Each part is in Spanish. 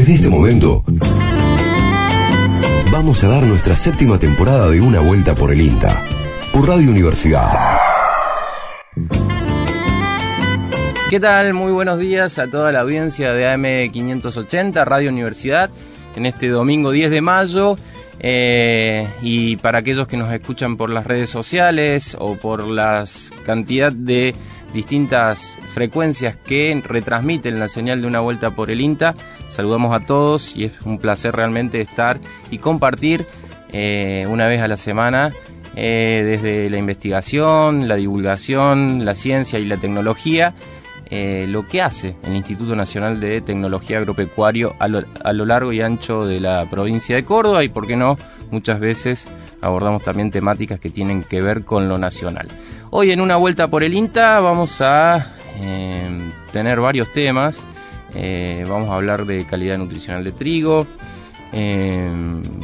Desde este momento, vamos a dar nuestra séptima temporada de Una Vuelta por el INTA, por Radio Universidad. ¿Qué tal? Muy buenos días a toda la audiencia de AM580, Radio Universidad, en este domingo 10 de mayo. Eh, y para aquellos que nos escuchan por las redes sociales o por la cantidad de distintas frecuencias que retransmiten la señal de una vuelta por el INTA, saludamos a todos y es un placer realmente estar y compartir eh, una vez a la semana eh, desde la investigación, la divulgación, la ciencia y la tecnología eh, lo que hace el Instituto Nacional de Tecnología Agropecuario a lo, largo y ancho de la provincia de Córdoba y, por qué no, muchas veces abordamos también temáticas que tienen que ver con lo nacional. Hoy en una vuelta por el INTA vamos a eh, tener varios temas. Eh, vamos a hablar de calidad nutricional de trigo.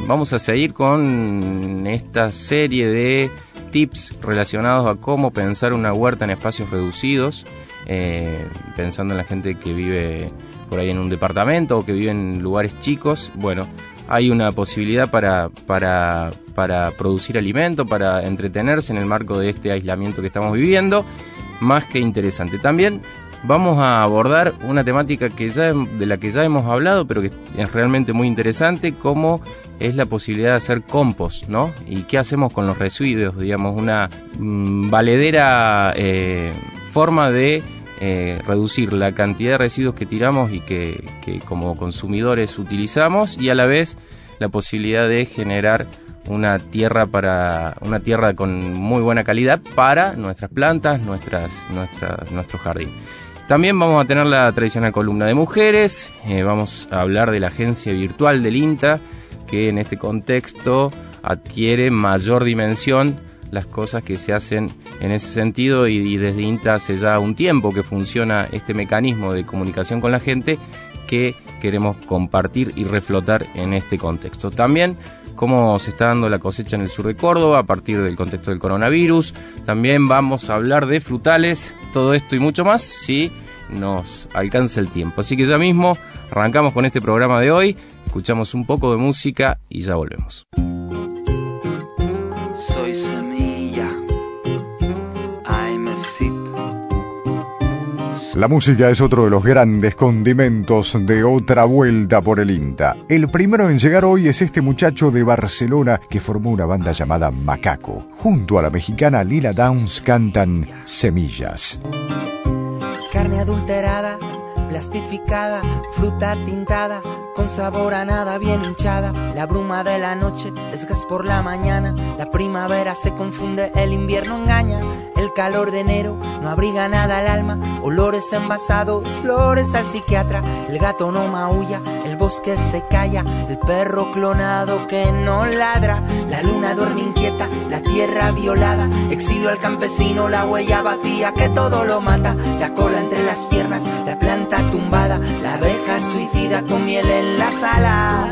vamos a seguir con esta serie de tips relacionados a cómo pensar una huerta en espacios reducidos. Eh, pensando en la gente que vive por ahí en un departamento o que vive en lugares chicos, bueno, hay una posibilidad para, para, para producir alimento, para entretenerse en el marco de este aislamiento que estamos viviendo, más que interesante. También vamos a abordar una temática que ya, de la que ya hemos hablado, pero que es realmente muy interesante, como es la posibilidad de hacer compost, ¿no? Y qué hacemos con los residuos, digamos, una mm, valedera eh, forma de eh, reducir la cantidad de residuos que tiramos y que, como consumidores utilizamos y a la vez la posibilidad de generar una tierra para una tierra con muy buena calidad para nuestras plantas, nuestras, nuestro jardín. También vamos a tener la tradicional columna de mujeres, eh, vamos a hablar de la agencia virtual del INTA, que en este contexto adquiere mayor dimensión las cosas que se hacen en ese sentido y, desde INTA hace ya un tiempo que funciona este mecanismo de comunicación con la gente que queremos compartir y reflotar en este contexto. También cómo se está dando la cosecha en el sur de Córdoba a partir del contexto del coronavirus. También vamos a hablar de frutales, todo esto y mucho más si nos alcanza el tiempo. Así que ya mismo arrancamos con este programa de hoy, escuchamos un poco de música y ya volvemos. La música es otro de los grandes condimentos de otra vuelta por el INTA. El primero en llegar hoy es este muchacho de Barcelona que formó una banda llamada Macaco. Junto a la mexicana Lila Downs cantan Semillas. Carne adulterada, plastificada, fruta tintada con sabor a nada bien hinchada. La bruma de la noche es gas por la mañana. La primavera se confunde, el invierno engaña. El calor de enero no abriga nada al alma. Olores envasados, flores al psiquiatra. El gato no maulla, el bosque se calla. El perro clonado que no ladra. La luna duerme inquieta, la tierra violada. Exilio al campesino, la huella vacía que todo lo mata. La cola entre las piernas, la planta tumbada. La abeja suicida con miel en las alas,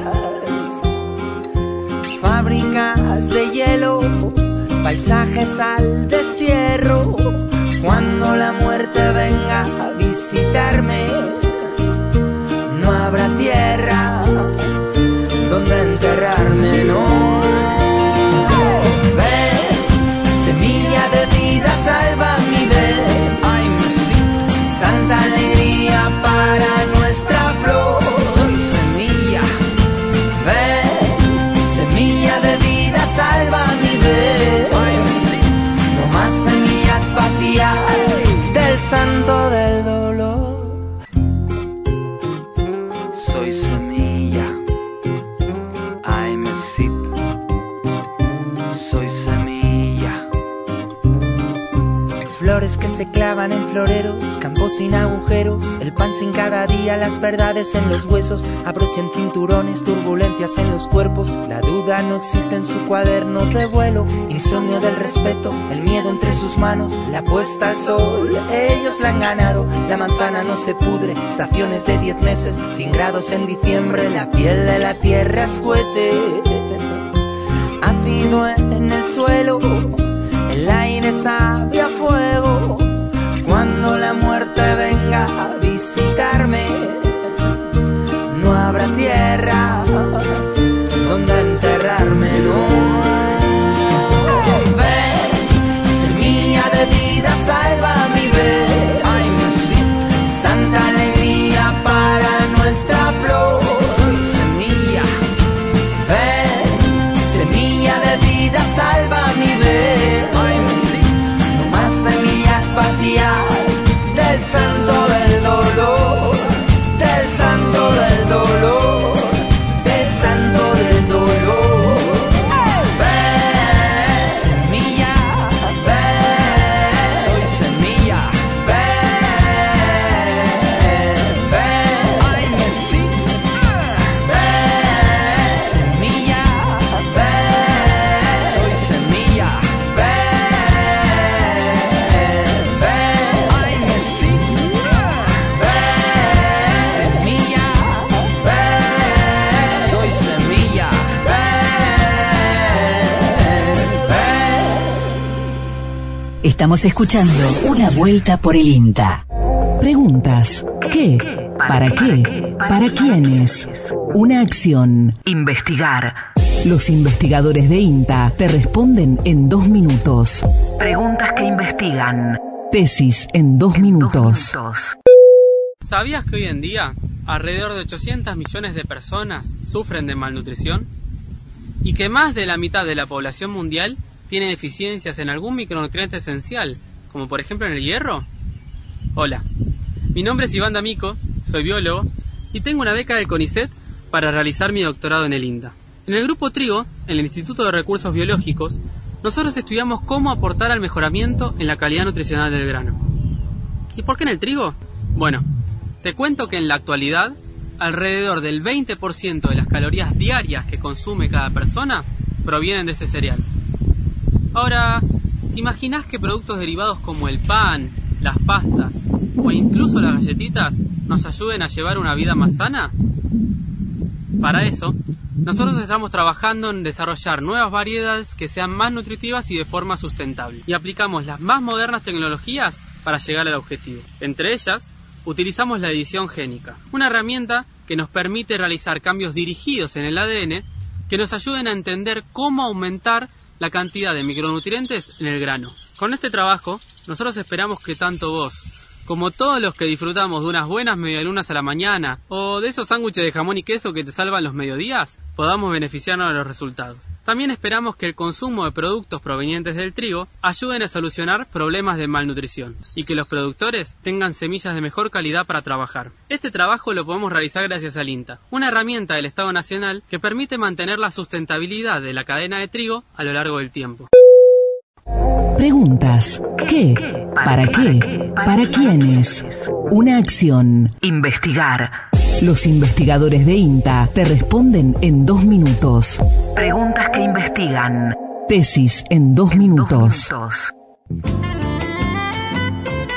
fábricas de hielo, paisajes al destierro. Cuando la muerte venga a visitarme, no habrá tierra santo del dolor. Soy semilla, I'm a sip. Soy semilla. Flores que se clavan en floreros, campos sin agujeros, el pan sin cada día, las verdades en los huesos, abrochen cinturones, turbulencias en los cuerpos, la duda no existe en su cuaderno de vuelo, insomnio del respeto, el miedo entre sus manos, la puesta al sol, ellos la han ganado, la manzana no se pudre, estaciones de 10 meses, 100 grados en diciembre, la piel de la tierra escuece, ácido en el suelo, el aire sabe a fuego, cuando la muerte venga a visitarme, no habrá tierra. Estamos escuchando Una Vuelta por el INTA. Preguntas. ¿Qué? ¿Para qué? ¿Para quiénes? Una acción. Investigar. Los investigadores de INTA te responden en dos minutos. Preguntas que investigan. Tesis en dos minutos. ¿Sabías que hoy en día alrededor de 800 millones de personas sufren de malnutrición? Y que más de la mitad de la población mundial tiene deficiencias en algún micronutriente esencial, como por ejemplo en el hierro? Hola, mi nombre es Iván D'Amico, soy biólogo y tengo una beca del CONICET para realizar mi doctorado en el INDA. En el grupo Trigo, en el Instituto de Recursos Biológicos, nosotros estudiamos cómo aportar al mejoramiento en la calidad nutricional del grano. ¿Y por qué en el trigo? Bueno, te cuento que en la actualidad, alrededor del 20% de las calorías diarias que consume cada persona provienen de este cereal. Ahora, ¿te imaginas que productos derivados como el pan, las pastas o incluso las galletitas nos ayuden a llevar una vida más sana? Para eso, nosotros estamos trabajando en desarrollar nuevas variedades que sean más nutritivas y de forma sustentable. Y aplicamos las más modernas tecnologías para llegar al objetivo. Entre ellas, utilizamos la edición génica, una herramienta que nos permite realizar cambios dirigidos en el ADN que nos ayuden a entender cómo aumentar la cantidad de micronutrientes en el grano. Con este trabajo, nosotros esperamos que tanto vos, como todos los que disfrutamos de unas buenas medialunas a la mañana o de esos sándwiches de jamón y queso que te salvan los mediodías, podamos beneficiarnos de los resultados. También esperamos que el consumo de productos provenientes del trigo ayuden a solucionar problemas de malnutrición y que los productores tengan semillas de mejor calidad para trabajar. Este trabajo lo podemos realizar gracias al INTA, una herramienta del Estado Nacional que permite mantener la sustentabilidad de la cadena de trigo a lo largo del tiempo. Preguntas. ¿Qué? ¿Para qué? ¿Para quiénes? Una acción. Investigar. Los investigadores de INTA te responden en dos minutos. Preguntas que investigan. Tesis en dos minutos.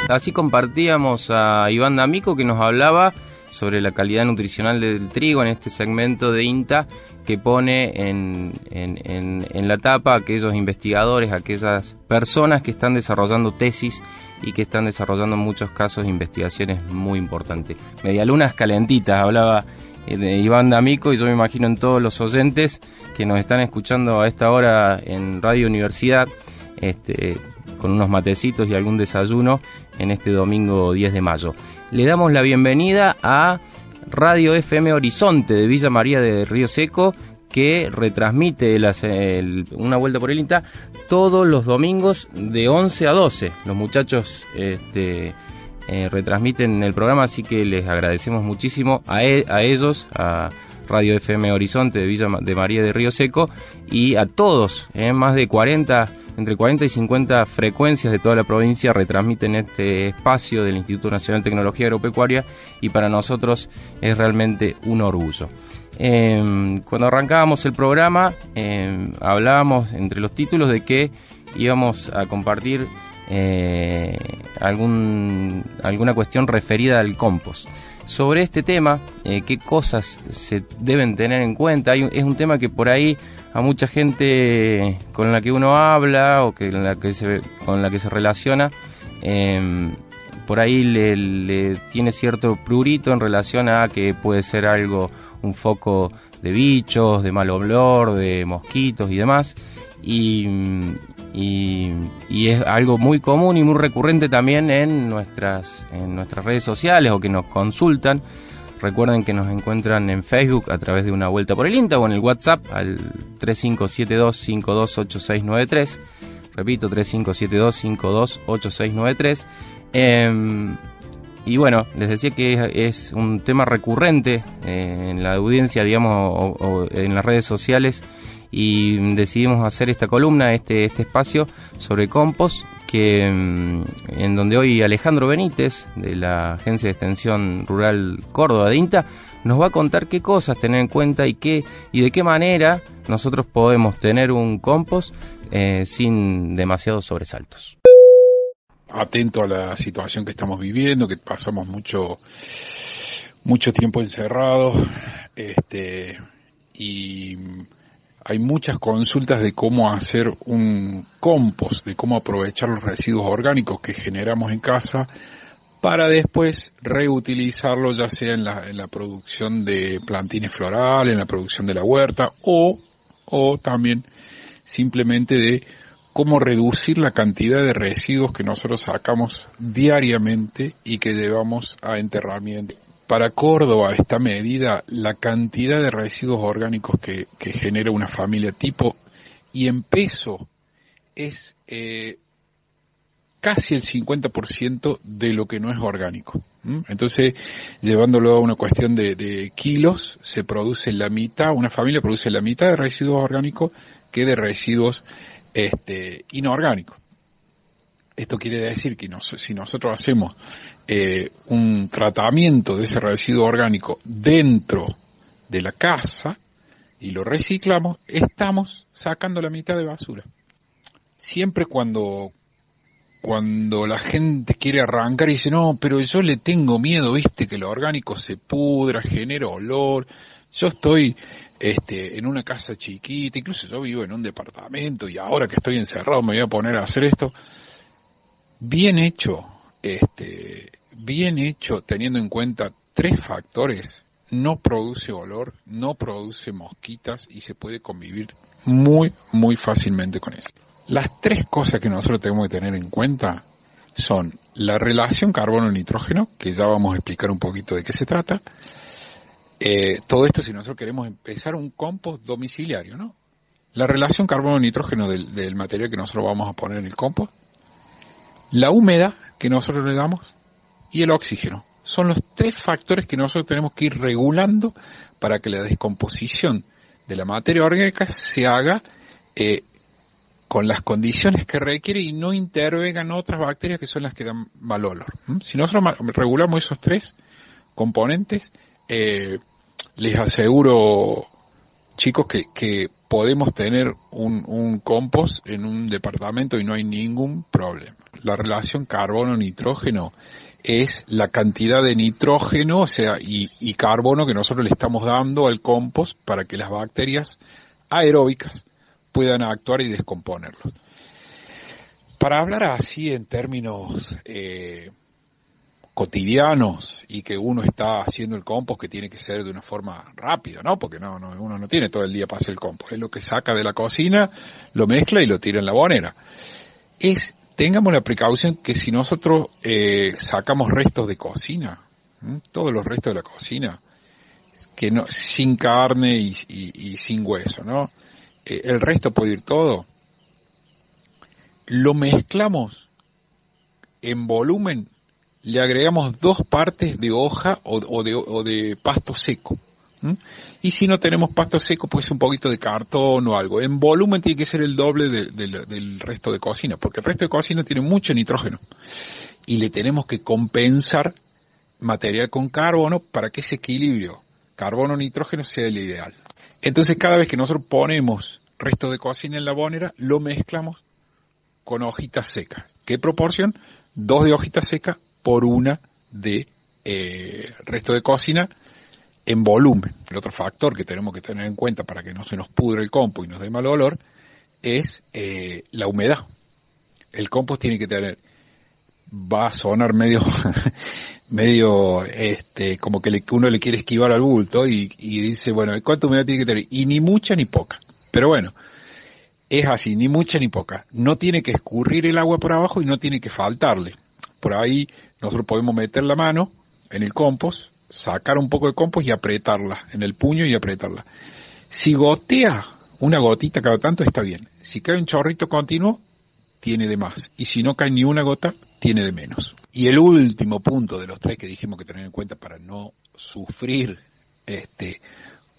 Así compartíamos a Iván D'Amico que nos hablaba sobre la calidad nutricional del trigo en este segmento de INTA que pone en, en, la tapa aquellos investigadores, aquellas personas que están desarrollando tesis y que están desarrollando en muchos casos investigaciones muy importantes. Medialunas calentitas, hablaba eh, Iván D'Amico y yo me imagino en todos los oyentes que nos están escuchando a esta hora en Radio Universidad, este, con unos matecitos y algún desayuno en este domingo 10 de mayo le damos la bienvenida a Radio FM Horizonte de Villa María de Río Seco, que retransmite una vuelta por el INTA todos los domingos de 11 a 12. Los muchachos este, eh, retransmiten el programa, así que les agradecemos muchísimo a, e, a ellos, a Radio FM Horizonte de Villa de María de Río Seco y a todos, eh, más de 40 entre 40 y 50 frecuencias de toda la provincia retransmiten este espacio del Instituto Nacional de Tecnología Agropecuaria y para nosotros es realmente un orgullo. Em, cuando arrancábamos el programa em, hablábamos entre los títulos de que íbamos a compartir eh, alguna cuestión referida al compost. Sobre este tema, eh, qué cosas se deben tener en cuenta, es un tema que por ahí a mucha gente con la que uno habla o que la que se, con la que se relaciona, em, por ahí le, tiene cierto prurito en relación a que puede ser algo, un foco de bichos, de mal olor, de mosquitos y demás. Y, y, es algo muy común y muy recurrente también en nuestras, en nuestras redes sociales o que nos consultan. Recuerden que nos encuentran en Facebook a través de una vuelta por el INTA o en el WhatsApp al 3572-528693. Repito, 3572-528693. Em, y bueno, les decía que es, un tema recurrente eh, en la audiencia, digamos, o, en las redes sociales y decidimos hacer esta columna, este, este espacio sobre compost que mm, en donde hoy Alejandro Benítez de la Agencia de Extensión Rural Córdoba de INTA nos va a contar qué cosas tener en cuenta y qué y de qué manera nosotros podemos tener un compost eh, sin demasiados sobresaltos. Atento a la situación que estamos viviendo, que pasamos mucho mucho tiempo encerrados, este y hay muchas consultas de cómo hacer un compost, de cómo aprovechar los residuos orgánicos que generamos en casa para después reutilizarlo ya sea en la, producción de plantines florales, en la producción de la huerta o también simplemente de cómo reducir la cantidad de residuos que nosotros sacamos diariamente y que llevamos a enterramiento. Para Córdoba esta medida la cantidad de residuos orgánicos que, genera una familia tipo y en peso es eh, casi el 50% de lo que no es orgánico. Entonces, llevándolo a una cuestión de, de, kilos, se produce la mitad, una familia produce la mitad de residuos orgánicos que de residuos este, inorgánicos. Esto quiere decir que si nosotros hacemos eh, un tratamiento de ese residuo orgánico dentro de la casa y lo reciclamos, estamos sacando la mitad de basura. Siempre cuando, cuando la gente quiere arrancar y dice, no, pero yo le tengo miedo, viste, que lo orgánico se pudra, genera olor, yo estoy este, en una casa chiquita, incluso yo vivo en un departamento y ahora que estoy encerrado me voy a poner a hacer esto. Bien hecho, este, bien hecho teniendo en cuenta tres factores, no produce olor, no produce mosquitas y se puede convivir muy, muy fácilmente con él. Las tres cosas que nosotros tenemos que tener en cuenta son la relación carbono-nitrógeno, que ya vamos a explicar un poquito de qué se trata, eh, todo esto si nosotros queremos empezar un compost domiciliario, ¿no? La relación carbono-nitrógeno del, del, material que nosotros vamos a poner en el compost, la humedad que nosotros le damos y el oxígeno. Son los tres factores que nosotros tenemos que ir regulando para que la descomposición de la materia orgánica se haga eh, con las condiciones que requiere y no intervengan otras bacterias que son las que dan mal olor. Si nosotros regulamos esos tres componentes, eh, les aseguro, chicos, que, que podemos tener un, un, compost en un departamento y no hay ningún problema. La relación carbono-nitrógeno es la cantidad de nitrógeno, o sea, y, y, carbono que nosotros le estamos dando al compost para que las bacterias aeróbicas puedan actuar y descomponerlo. Para hablar así en términos eh, cotidianos y que uno está haciendo el compost que tiene que ser de una forma rápida, ¿no? Porque no, no uno no tiene todo el día para hacer el compost. Es lo que saca de la cocina, lo mezcla y lo tira en la bonera. Es, tengamos la precaución que si nosotros eh, sacamos restos de cocina, todos los restos de la cocina, que no, sin carne y, sin hueso, ¿no? Eh, el resto puede ir todo. Lo mezclamos en volumen le agregamos dos partes de hoja o, de, pasto seco. Y si no tenemos pasto seco, pues un poquito de cartón o algo. En volumen tiene que ser el doble de, de, del resto de cocina, porque el resto de cocina tiene mucho nitrógeno. Y le tenemos que compensar material con carbono para que ese equilibrio carbono-nitrógeno sea el ideal. Entonces cada vez que nosotros ponemos resto de cocina en la bonera, lo mezclamos con hojitas secas. ¿Qué proporción? Dos de hojitas secas por una de eh, resto de cocina en volumen. El otro factor que tenemos que tener en cuenta para que no se nos pudre el compost y nos dé mal olor es eh, la humedad. El compost tiene que tener, va a sonar medio, medio, este, como que le, uno le quiere esquivar al bulto y, y dice, bueno, ¿cuánta humedad tiene que tener? Y ni mucha ni poca. Pero bueno, es así, ni mucha ni poca. No tiene que escurrir el agua por abajo y no tiene que faltarle. Por ahí nosotros podemos meter la mano en el compost, sacar un poco de compost y apretarla en el puño y apretarla. Si gotea una gotita cada tanto está bien. Si cae un chorrito continuo, tiene de más. Y si no cae ni una gota, tiene de menos. Y el último punto de los tres que dijimos que tener en cuenta para no sufrir este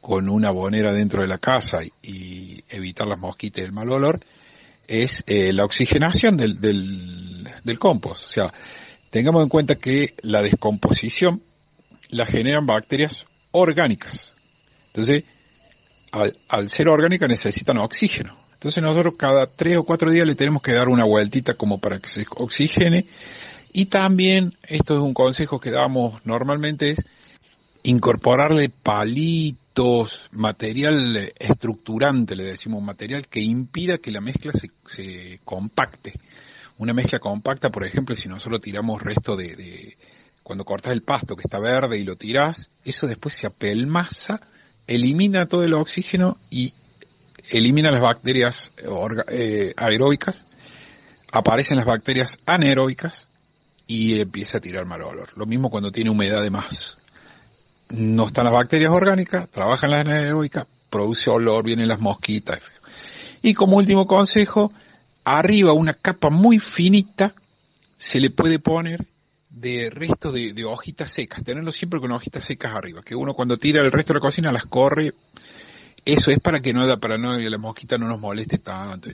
con una bonera dentro de la casa y, evitar las mosquitas y el mal olor es eh, la oxigenación del, del, del compost. O sea, Tengamos en cuenta que la descomposición la generan bacterias orgánicas. Entonces, al, al, ser orgánica necesitan oxígeno. Entonces nosotros cada tres o cuatro días le tenemos que dar una vueltita como para que se oxigene. Y también, esto es un consejo que damos normalmente, es incorporarle palitos material estructurante, le decimos material que impida que la mezcla se, compacte. Una mezcla compacta, por ejemplo, si nosotros tiramos resto de cuando cortas el pasto que está verde y lo tiras, eso después se apelmaza, elimina todo el oxígeno y elimina las bacterias eh, aeróbicas, aparecen las bacterias anaeróbicas y empieza a tirar mal olor. Lo mismo cuando tiene humedad de más. No están las bacterias orgánicas, trabajan las anaeróbicas, produce olor, vienen las mosquitas. Y como último consejo, arriba una capa muy finita se le puede poner de restos de, hojitas secas, tenerlo siempre con hojitas secas arriba, que uno cuando tira el resto de la cocina las corre, eso es para que no, para no, que la mosquita no nos moleste tanto.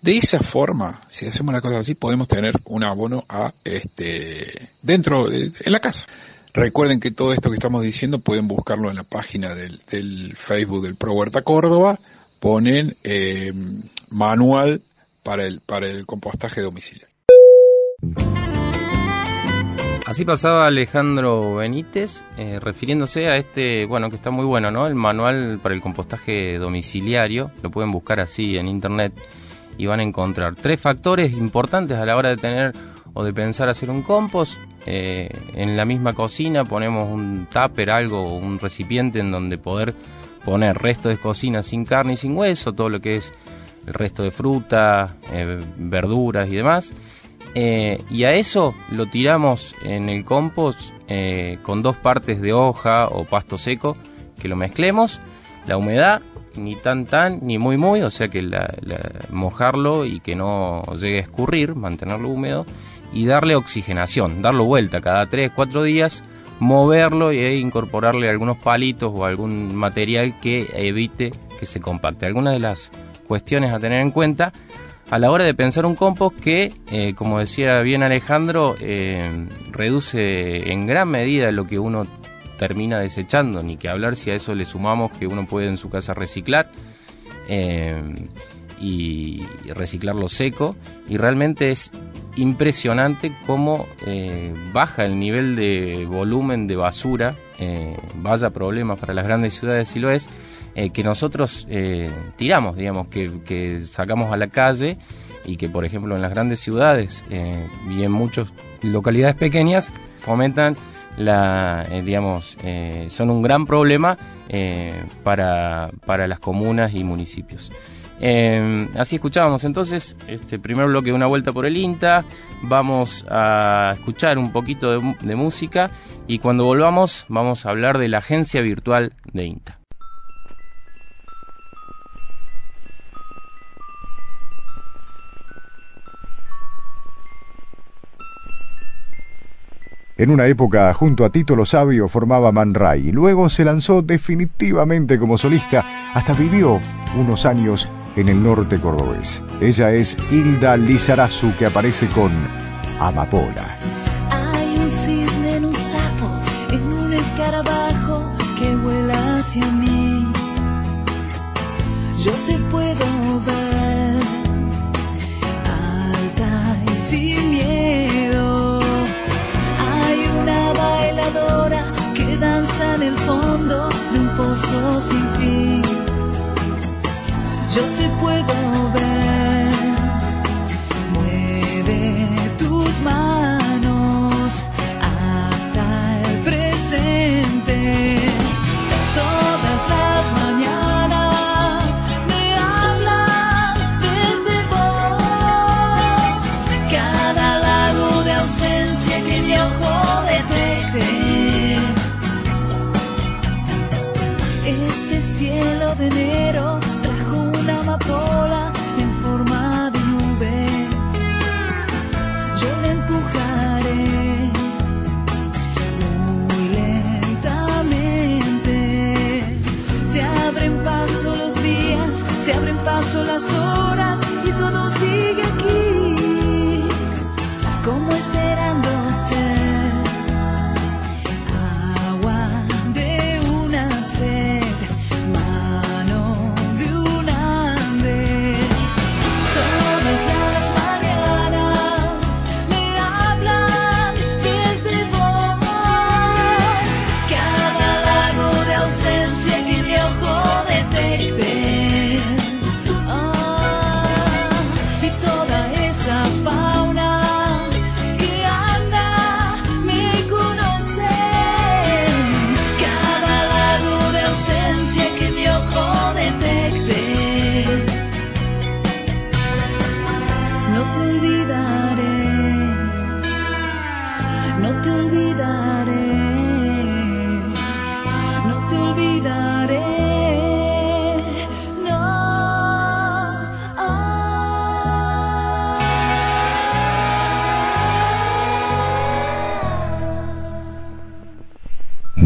De esa forma, si hacemos la cosa así, podemos tener un abono a este dentro de, en la casa. Recuerden que todo esto que estamos diciendo pueden buscarlo en la página del, Facebook del Pro Huerta Córdoba. Ponen eh, manual para el para el compostaje domiciliario. Así pasaba Alejandro Benítez, eh, refiriéndose a este, bueno, que está muy bueno, ¿no? El manual para el compostaje domiciliario, lo pueden buscar así en internet y van a encontrar tres factores importantes a la hora de tener o de pensar hacer un compost. Eh, en la misma cocina ponemos un tupper, algo, un recipiente en donde poder poner resto de cocina sin carne y sin hueso, todo lo que es el resto de fruta, eh, verduras y demás. Eh, y a eso lo tiramos en el compost con dos partes de hoja o pasto seco que lo mezclemos. La humedad ni tan tan ni muy muy, o sea que mojarlo y que no llegue a escurrir, mantenerlo húmedo y darle oxigenación, darlo vuelta cada 3, 4 días, moverlo e incorporarle algunos palitos o algún material que evite que se compacte. Algunas de las cuestiones a tener en cuenta a la hora de pensar un compost que, eh, como decía bien Alejandro, eh, reduce en gran medida lo que uno termina desechando, ni que hablar si a eso le sumamos que uno puede en su casa reciclar eh, y, reciclarlo seco. Y realmente es impresionante cómo baja el nivel de volumen de basura, vaya problema para las grandes ciudades si lo es, que nosotros tiramos, digamos, que, que, sacamos a la calle y que por ejemplo en las grandes ciudades y en muchas localidades pequeñas fomentan la, eh, digamos, eh, son un gran problema eh, para, para, las comunas y municipios. así escuchábamos entonces este primer bloque de una vuelta por el INTA. Vamos a escuchar un poquito de música y cuando volvamos vamos a hablar de la agencia virtual de INTA. En una época, junto a Tito Lo Sabio, formaba Man Ray y luego se lanzó definitivamente como solista, hasta vivió unos años en el norte cordobés. Ella es Hilda Lizarazu, que aparece con Amapola. Hay un cisne en un sapo, en un escarabajo que vuela hacia mí. Que danza en el fondo de un pozo sin fin. Yo te puedo ver, mueve tus manos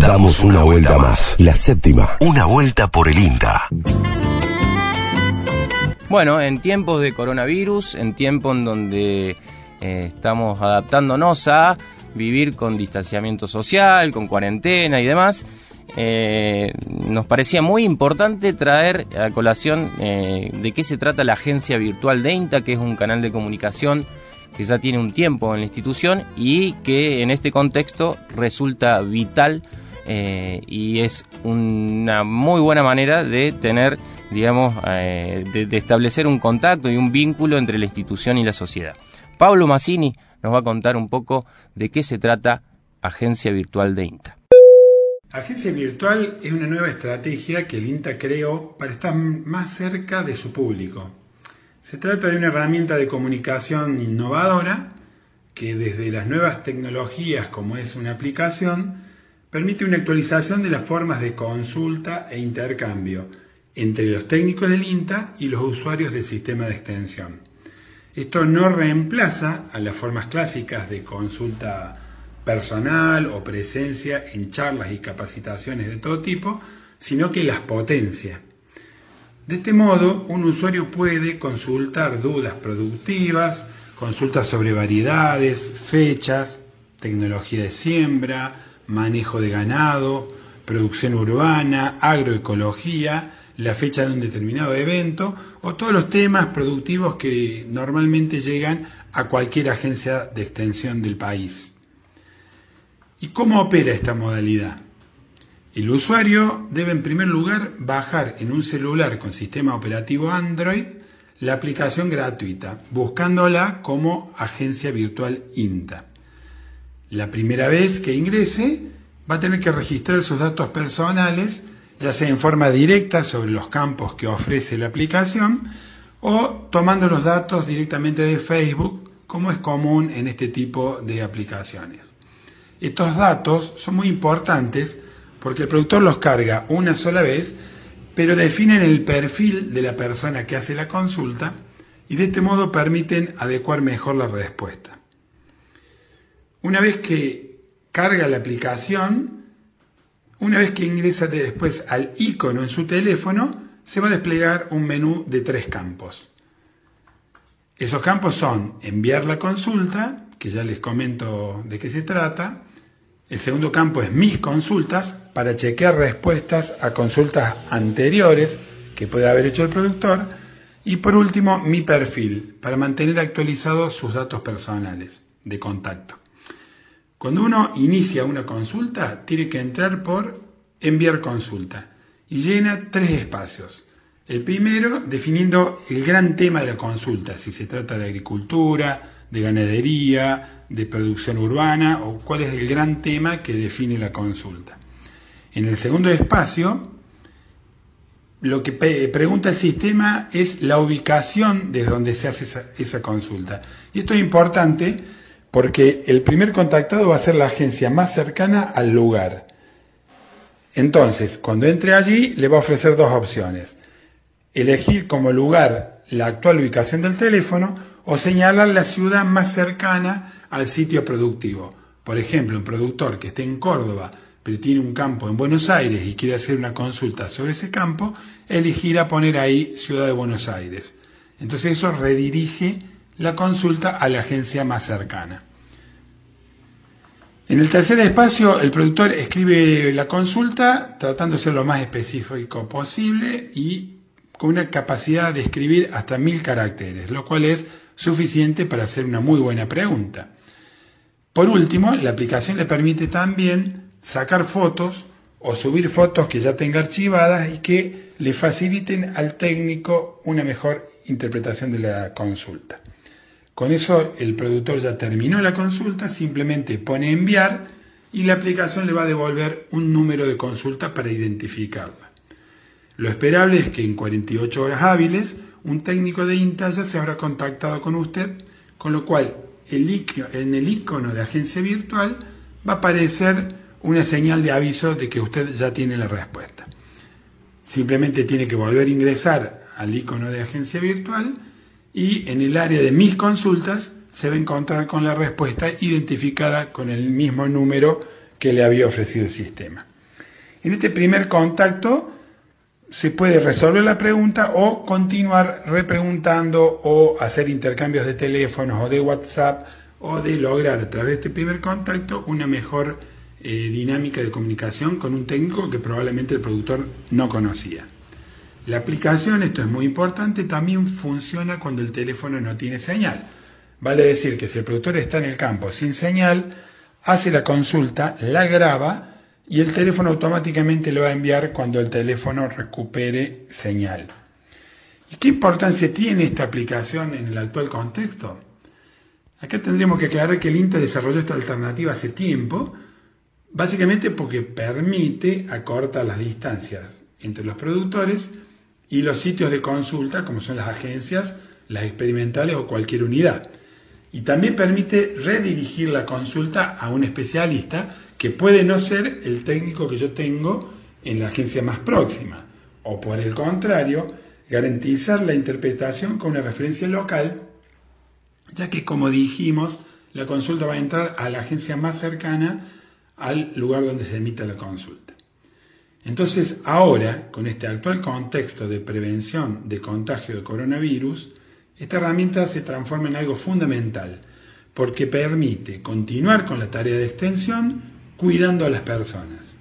Damos una vuelta más. La séptima. Una vuelta por el INTA. Bueno, en tiempos de coronavirus, en tiempos en donde eh, estamos adaptándonos a vivir con distanciamiento social, con cuarentena y demás, eh, nos parecía muy importante traer a colación eh, de qué se trata la agencia virtual de INTA, que es un canal de comunicación que ya tiene un tiempo en la institución y que en este contexto resulta vital eh, y es una muy buena manera de tener, digamos, eh, de, establecer un contacto y un vínculo entre la institución y la sociedad. Pablo Massini nos va a contar un poco de qué se trata Agencia Virtual de INTA. Agencia Virtual es una nueva estrategia que el INTA creó para estar más cerca de su público. Se trata de una herramienta de comunicación innovadora que desde las nuevas tecnologías como es una aplicación permite una actualización de las formas de consulta e intercambio entre los técnicos del INTA y los usuarios del sistema de extensión. Esto no reemplaza a las formas clásicas de consulta personal o presencia en charlas y capacitaciones de todo tipo, sino que las potencia. De este modo, un usuario puede consultar dudas productivas, consultas sobre variedades, fechas, tecnología de siembra, manejo de ganado, producción urbana, agroecología, la fecha de un determinado evento o todos los temas productivos que normalmente llegan a cualquier agencia de extensión del país. ¿Y cómo opera esta modalidad? El usuario debe en primer lugar bajar en un celular con sistema operativo Android la aplicación gratuita, buscándola como agencia virtual INTA. La primera vez que ingrese va a tener que registrar sus datos personales, ya sea en forma directa sobre los campos que ofrece la aplicación o tomando los datos directamente de Facebook, como es común en este tipo de aplicaciones. Estos datos son muy importantes porque el productor los carga una sola vez, pero definen el perfil de la persona que hace la consulta y de este modo permiten adecuar mejor la respuesta. Una vez que carga la aplicación, una vez que ingresa después al icono en su teléfono, se va a desplegar un menú de tres campos. Esos campos son enviar la consulta, que ya les comento de qué se trata, el segundo campo es mis consultas para chequear respuestas a consultas anteriores que puede haber hecho el productor. Y por último, mi perfil para mantener actualizados sus datos personales de contacto. Cuando uno inicia una consulta, tiene que entrar por enviar consulta y llena tres espacios. El primero, definiendo el gran tema de la consulta, si se trata de agricultura, de ganadería, de producción urbana o cuál es el gran tema que define la consulta. En el segundo espacio, lo que pregunta el sistema es la ubicación de donde se hace esa, esa, consulta. Y esto es importante porque el primer contactado va a ser la agencia más cercana al lugar. Entonces, cuando entre allí, le va a ofrecer dos opciones. Elegir como lugar la actual ubicación del teléfono o señalar la ciudad más cercana al sitio productivo. Por ejemplo, un productor que esté en Córdoba, pero tiene un campo en Buenos Aires y quiere hacer una consulta sobre ese campo, elegirá poner ahí Ciudad de Buenos Aires. Entonces eso redirige la consulta a la agencia más cercana. En el tercer espacio, el productor escribe la consulta tratando de ser lo más específico posible y con una capacidad de escribir hasta mil caracteres, lo cual es suficiente para hacer una muy buena pregunta. Por último, la aplicación le permite también sacar fotos o subir fotos que ya tenga archivadas y que le faciliten al técnico una mejor interpretación de la consulta. Con eso el productor ya terminó la consulta, simplemente pone enviar y la aplicación le va a devolver un número de consulta para identificarla. Lo esperable es que en 48 horas hábiles un técnico de INTA ya se habrá contactado con usted, con lo cual en el icono de agencia virtual va a aparecer una señal de aviso de que usted ya tiene la respuesta. simplemente tiene que volver a ingresar al icono de agencia virtual y en el área de mis consultas se va a encontrar con la respuesta identificada con el mismo número que le había ofrecido el sistema. En este primer contacto se puede resolver la pregunta o continuar repreguntando o hacer intercambios de teléfonos o de WhatsApp o de lograr a través de este primer contacto una mejor eh, dinámica de comunicación con un técnico que probablemente el productor no conocía. La aplicación, esto es muy importante, también funciona cuando el teléfono no tiene señal. Vale decir que si el productor está en el campo sin señal, hace la consulta, la graba y el teléfono automáticamente le va a enviar cuando el teléfono recupere señal. ¿Y qué importancia tiene esta aplicación en el actual contexto? Acá tendríamos que aclarar que el INTA desarrolló esta alternativa hace tiempo, básicamente porque permite acortar las distancias entre los productores y los sitios de consulta, como son las agencias, las experimentales o cualquier unidad. Y también permite redirigir la consulta a un especialista que puede no ser el técnico que yo tengo en la agencia más próxima, o por el contrario, garantizar la interpretación con una referencia local, ya que como dijimos, la consulta va a entrar a la agencia más cercana al lugar donde se emita la consulta. Entonces, ahora, con este actual contexto de prevención de contagio de coronavirus, esta herramienta se transforma en algo fundamental, porque permite continuar con la tarea de extensión cuidando a las personas.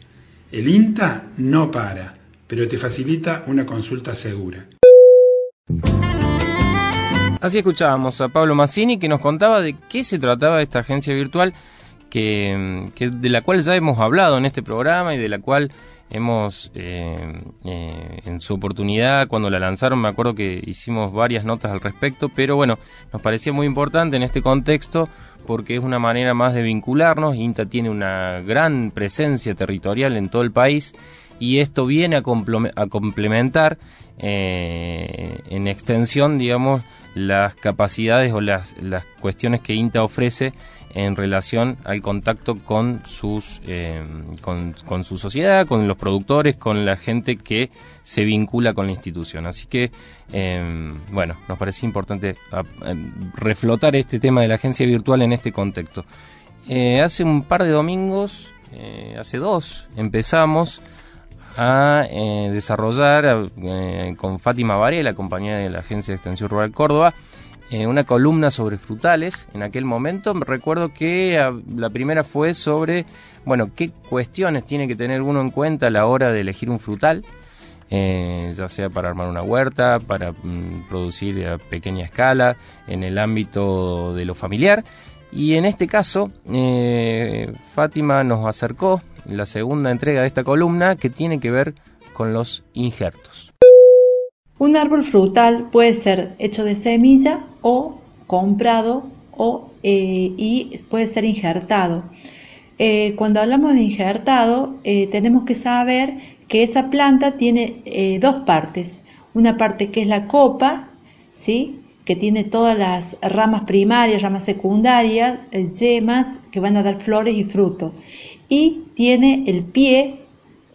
El INTA no para, pero te facilita una consulta segura. Así escuchábamos a Pablo Massini que nos contaba de qué se trataba esta agencia virtual que, de la cual ya hemos hablado en este programa y de la cual hemos eh, eh, en su oportunidad cuando la lanzaron me acuerdo que hicimos varias notas al respecto pero bueno nos parecía muy importante en este contexto porque es una manera más de vincularnos. INTA tiene una gran presencia territorial en todo el país y esto viene a, complementar eh, en extensión, digamos, las capacidades o las, las cuestiones que INTA ofrece en relación al contacto con sus eh, con, su sociedad, con los productores, con la gente que se vincula con la institución. Así que eh, bueno, nos parece importante reflotar este tema de la agencia virtual en este contexto. Eh, hace un par de domingos, hace dos, empezamos a desarrollar con Fátima Varela, compañía de la Agencia de Extensión Rural Córdoba, eh, una columna sobre frutales en aquel momento. Me recuerdo que ah, la primera fue sobre, bueno, qué cuestiones tiene que tener uno en cuenta a la hora de elegir un frutal, eh, ya sea para armar una huerta, para mm, producir a pequeña escala, en el ámbito de lo familiar. Y en este caso, eh, Fátima nos acercó la segunda entrega de esta columna que tiene que ver con los injertos. Un árbol frutal puede ser hecho de semilla o comprado o, eh, y puede ser injertado. Eh, cuando hablamos de injertado, eh, tenemos que saber que esa planta tiene dos partes. Una parte que es la copa, ¿sí? que tiene todas las ramas primarias, ramas secundarias, yemas que van a dar flores y frutos. Y tiene el pie,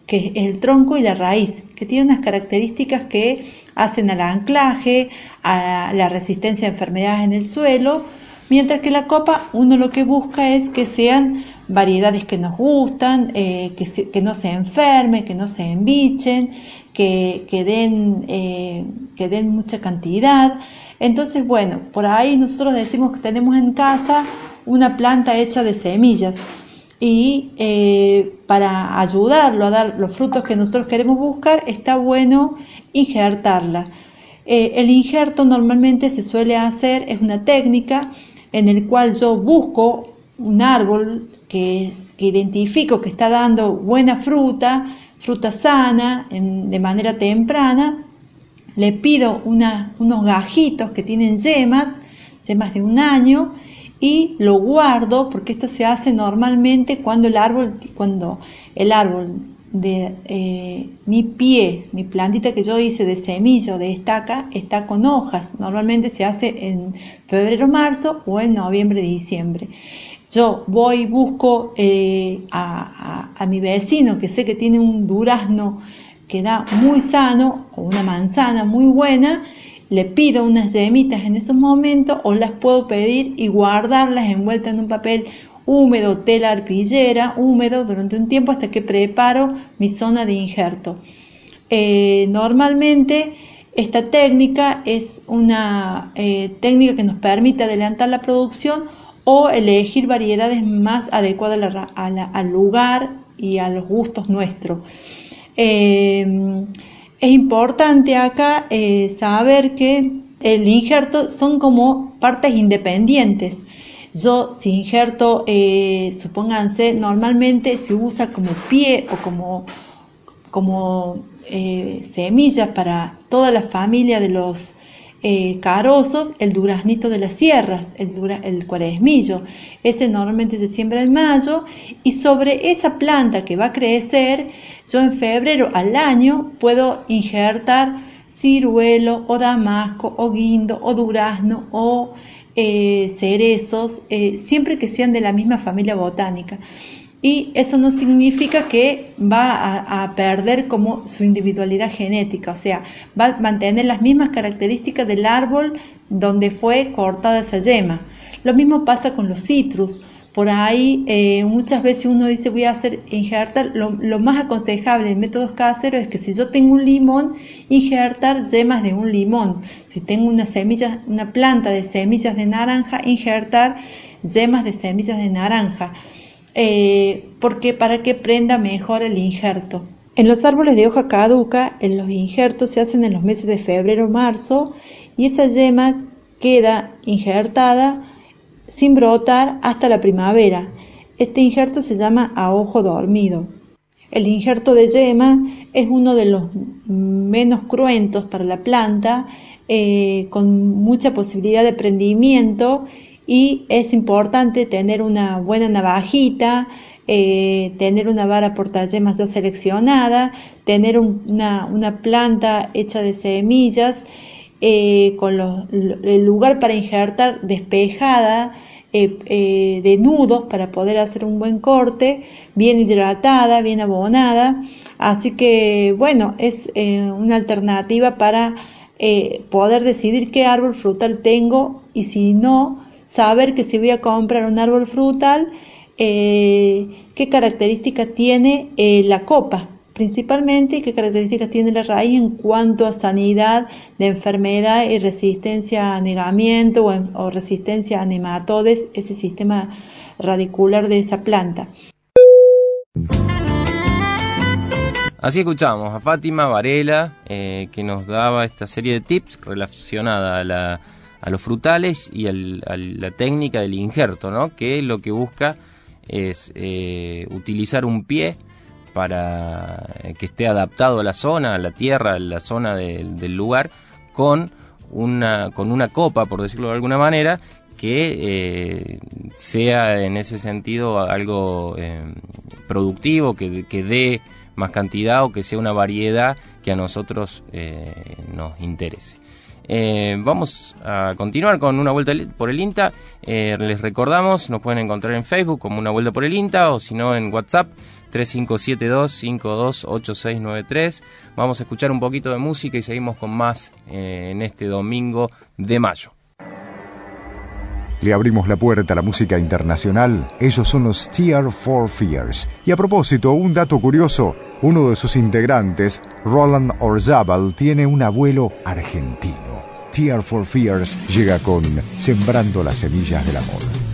que es el tronco y la raíz, que tiene unas características que hacen al anclaje, a la resistencia a enfermedades en el suelo, mientras que la copa uno lo que busca es que sean variedades que nos gustan, eh, que, no se enfermen, que no se embichen, que, eh, que den mucha cantidad. Entonces, bueno, por ahí nosotros decimos que tenemos en casa una planta hecha de semillas y eh, para ayudarlo a dar los frutos que nosotros queremos buscar está bueno injertarla. Eh, el injerto normalmente se suele hacer, es una técnica en el cual yo busco un árbol que, identifico que está dando buena fruta, fruta sana, de manera temprana, le pido unos gajitos que tienen yemas, yemas de un año, y lo guardo porque esto se hace normalmente cuando el árbol, cuando el árbol de eh, mi pie, mi plantita que yo hice de semilla o de estaca, está con hojas. Normalmente se hace en febrero, marzo o en noviembre, diciembre. Yo voy, busco eh, a, mi vecino que sé que tiene un durazno que da muy sano o una manzana muy buena, le pido unas yemitas en esos momentos o las puedo pedir y guardarlas envueltas en un papel húmedo, tela arpillera, húmedo durante un tiempo hasta que preparo mi zona de injerto. Eh, normalmente esta técnica es una eh, técnica que nos permite adelantar la producción o elegir variedades más adecuadas al lugar y a los gustos nuestros. Eh, es importante acá saber que el injerto son como partes independientes. Yo si injerto, eh, supónganse, normalmente se usa como pie o como, como eh, para toda la familia de los eh, el duraznito de las sierras, el, el cuaresmillo. Ese normalmente se siembra en mayo y sobre esa planta que va a crecer, yo en febrero al año puedo injertar ciruelo o damasco o guindo o durazno o eh, cerezos, eh, siempre que sean de la misma familia botánica. Y eso no significa que va a, perder como su individualidad genética, o sea, va a mantener las mismas características del árbol donde fue cortada esa yema. Lo mismo pasa con los citrus. Por ahí eh, muchas veces uno dice voy a hacer injertar, lo, más aconsejable en métodos caseros es que si yo tengo un limón, injertar yemas de un limón. Si tengo una semilla, una planta de semillas de naranja, injertar yemas de semillas de naranja. Eh, porque para que prenda mejor el injerto. En los árboles de hoja caduca, en los injertos se hacen en los meses de febrero marzo y esa yema queda injertada sin brotar hasta la primavera. Este injerto se llama a ojo dormido. El injerto de yema es uno de los menos cruentos para la planta, eh, con mucha posibilidad de prendimiento y es importante tener una buena navajita, eh, tener una vara portayemas ya seleccionada, tener una, planta hecha de semillas eh, con el lugar para injertar despejada eh, eh, de nudos para poder hacer un buen corte, bien hidratada, bien abonada. Así que bueno, es una alternativa para poder decidir qué árbol frutal tengo y si no, saber que si voy a comprar un árbol frutal, qué características tiene la copa principalmente qué características tiene la raíz en cuanto a sanidad de enfermedad y resistencia a negamiento o, resistencia a nematodes, ese sistema radicular de esa planta. Así escuchamos a Fátima Varela, eh, que nos daba esta serie de tips relacionada a, a los frutales y a la técnica del injerto, ¿no? que lo que busca es eh, utilizar un pie para que esté adaptado a la zona, a la tierra, a la zona del lugar, con una, con una copa, por decirlo de alguna manera, que eh, sea en ese sentido algo eh, productivo, que, que, dé más cantidad o que sea una variedad que a nosotros eh, nos interese. vamos a continuar con una vuelta por el INTA. les recordamos, nos pueden encontrar en Facebook como una vuelta por el INTA o si no en WhatsApp 3572-528693. Vamos a escuchar un poquito de música y seguimos con más eh, en este domingo de mayo. Le abrimos la puerta a la música internacional. Ellos son los Tear for Fears. Y a propósito, un dato curioso. Uno de sus integrantes, Roland Orzabal, tiene un abuelo argentino. Tear for Fears llega con Sembrando las semillas del amor.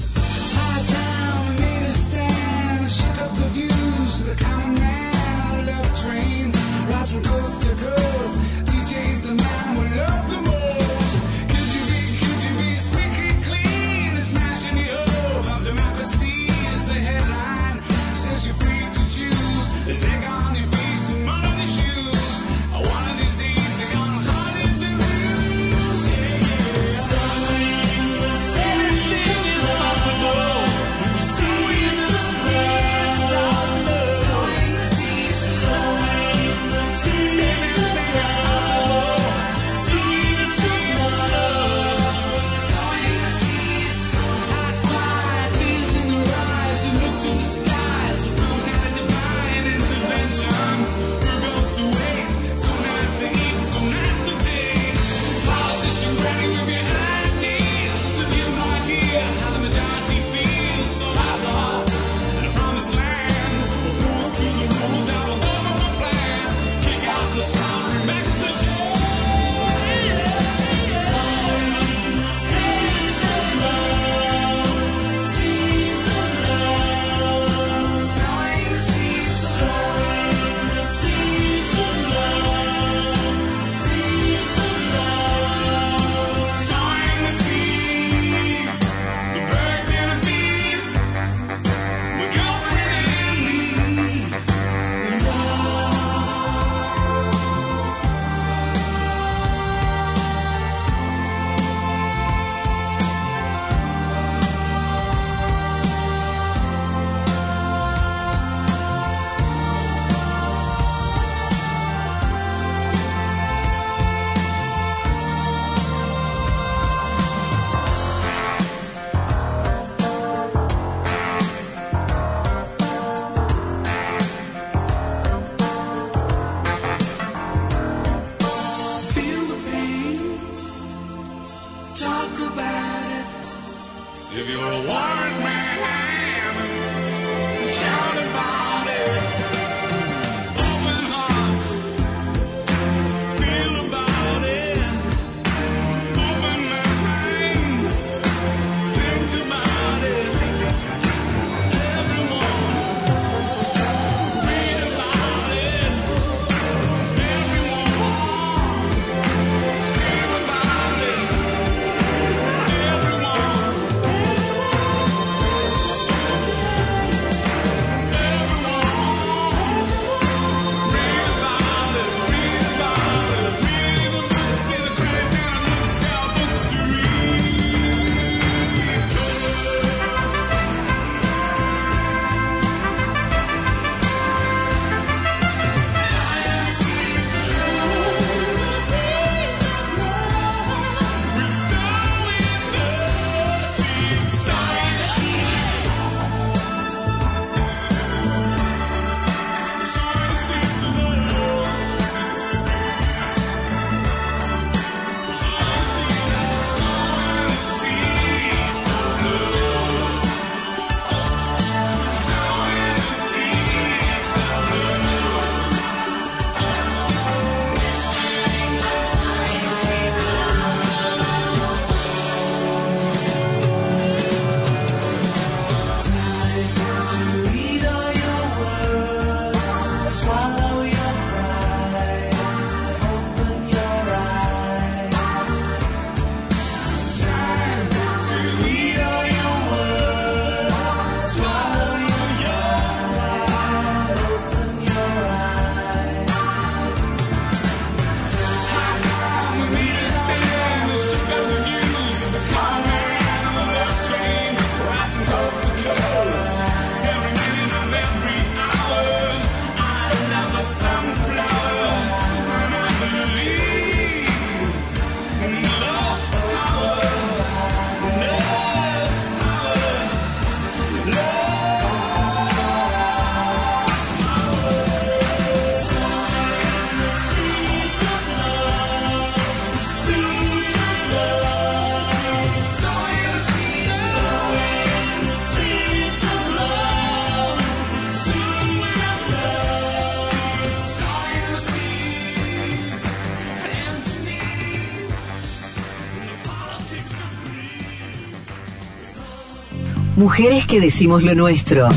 Mujeres que decimos lo nuestro.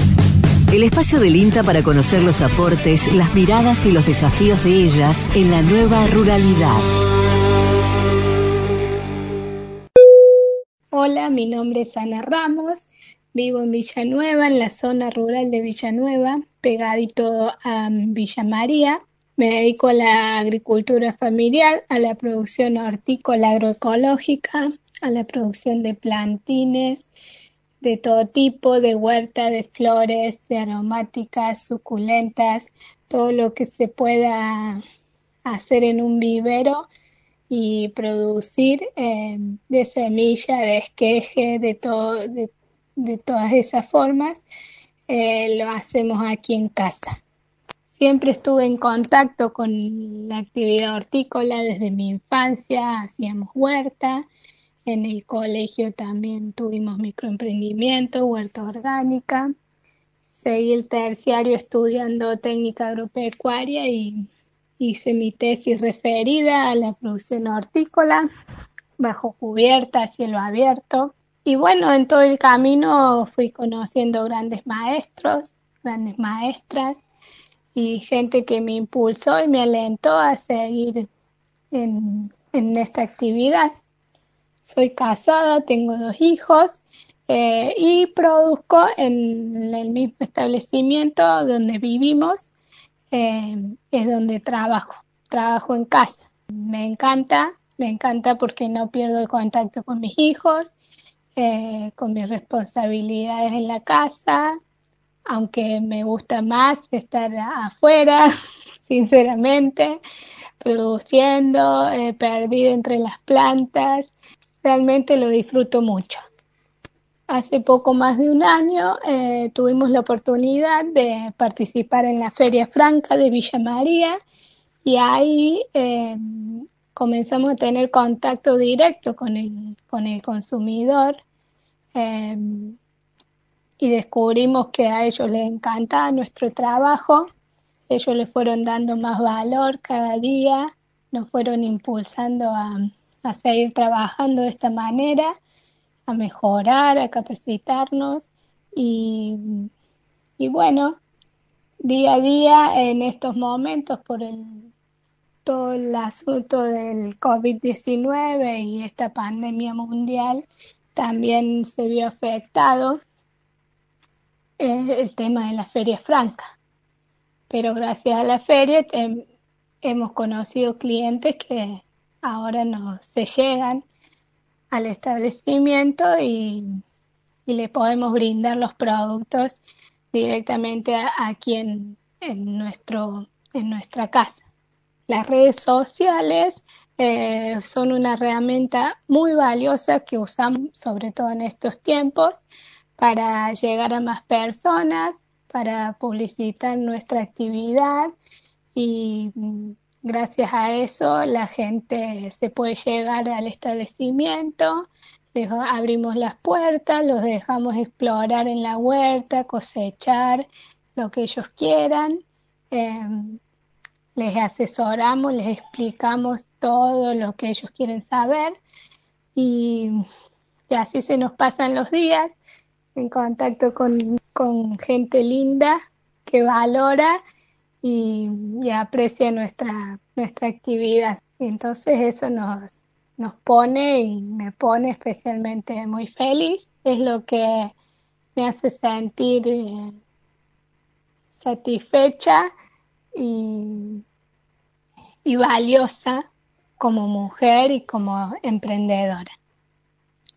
El espacio del INTA para conocer los aportes, las miradas y los desafíos de ellas en la nueva ruralidad. Hola, mi nombre es Ana Ramos, vivo en Villanueva, en la zona rural de Villanueva, pegadito a Villa María. Me dedico a la agricultura familiar, a la producción hortícola agroecológica, a la producción de plantines de todo tipo, de huerta, de flores, de aromáticas, suculentas, todo lo que se pueda hacer en un vivero y producir eh, de semilla, de esqueje, de, todo, de, todas esas formas, eh, lo hacemos aquí en casa. Siempre estuve en contacto con la actividad hortícola desde mi infancia, hacíamos huerta, en el colegio también tuvimos microemprendimiento, huerta orgánica. Seguí el terciario estudiando técnica agropecuaria y hice mi tesis referida a la producción hortícola bajo cubierta, cielo abierto. Y bueno, en todo el camino fui conociendo grandes maestros, grandes maestras y gente que me impulsó y me alentó a seguir en, en esta actividad. Soy casada, tengo dos hijos eh, y produzco en el mismo establecimiento donde vivimos, eh, es donde trabajo, trabajo en casa. Me encanta, me encanta porque no pierdo el contacto con mis hijos, eh, con mis responsabilidades en la casa, aunque me gusta más estar afuera, sinceramente, produciendo, perdida entre las plantas, realmente lo disfruto mucho. Hace poco más de un año eh, tuvimos la oportunidad de participar en la Feria Franca de Villa María y ahí eh, comenzamos a tener contacto directo con el, con el consumidor eh, y descubrimos que a ellos les encantaba nuestro trabajo, ellos le fueron dando más valor cada día, nos fueron impulsando a, a seguir trabajando de esta manera, a mejorar, a capacitarnos y, bueno, día a día en estos momentos por el, todo el asunto del COVID-19 y esta pandemia mundial, también se vio afectado eh, el tema de la feria franca. Pero gracias a la feria hemos conocido clientes que ahora no se llegan al establecimiento y, le podemos brindar los productos directamente aquí en, nuestro, en nuestra casa. Las redes sociales eh, son una herramienta muy valiosa que usamos sobre todo en estos tiempos para llegar a más personas, para publicitar nuestra actividad y Gracias a eso la gente se puede llegar al establecimiento, les abrimos las puertas, los dejamos explorar en la huerta, cosechar lo que ellos quieran, em, les asesoramos, les explicamos todo lo que ellos quieren saber y, así se nos pasan los días en contacto con, con gente linda que valora y, aprecia nuestra, nuestra actividad. Y entonces eso nos, nos pone y me pone especialmente muy feliz. Es lo que me hace sentir eh, satisfecha y, y valiosa como mujer y como emprendedora.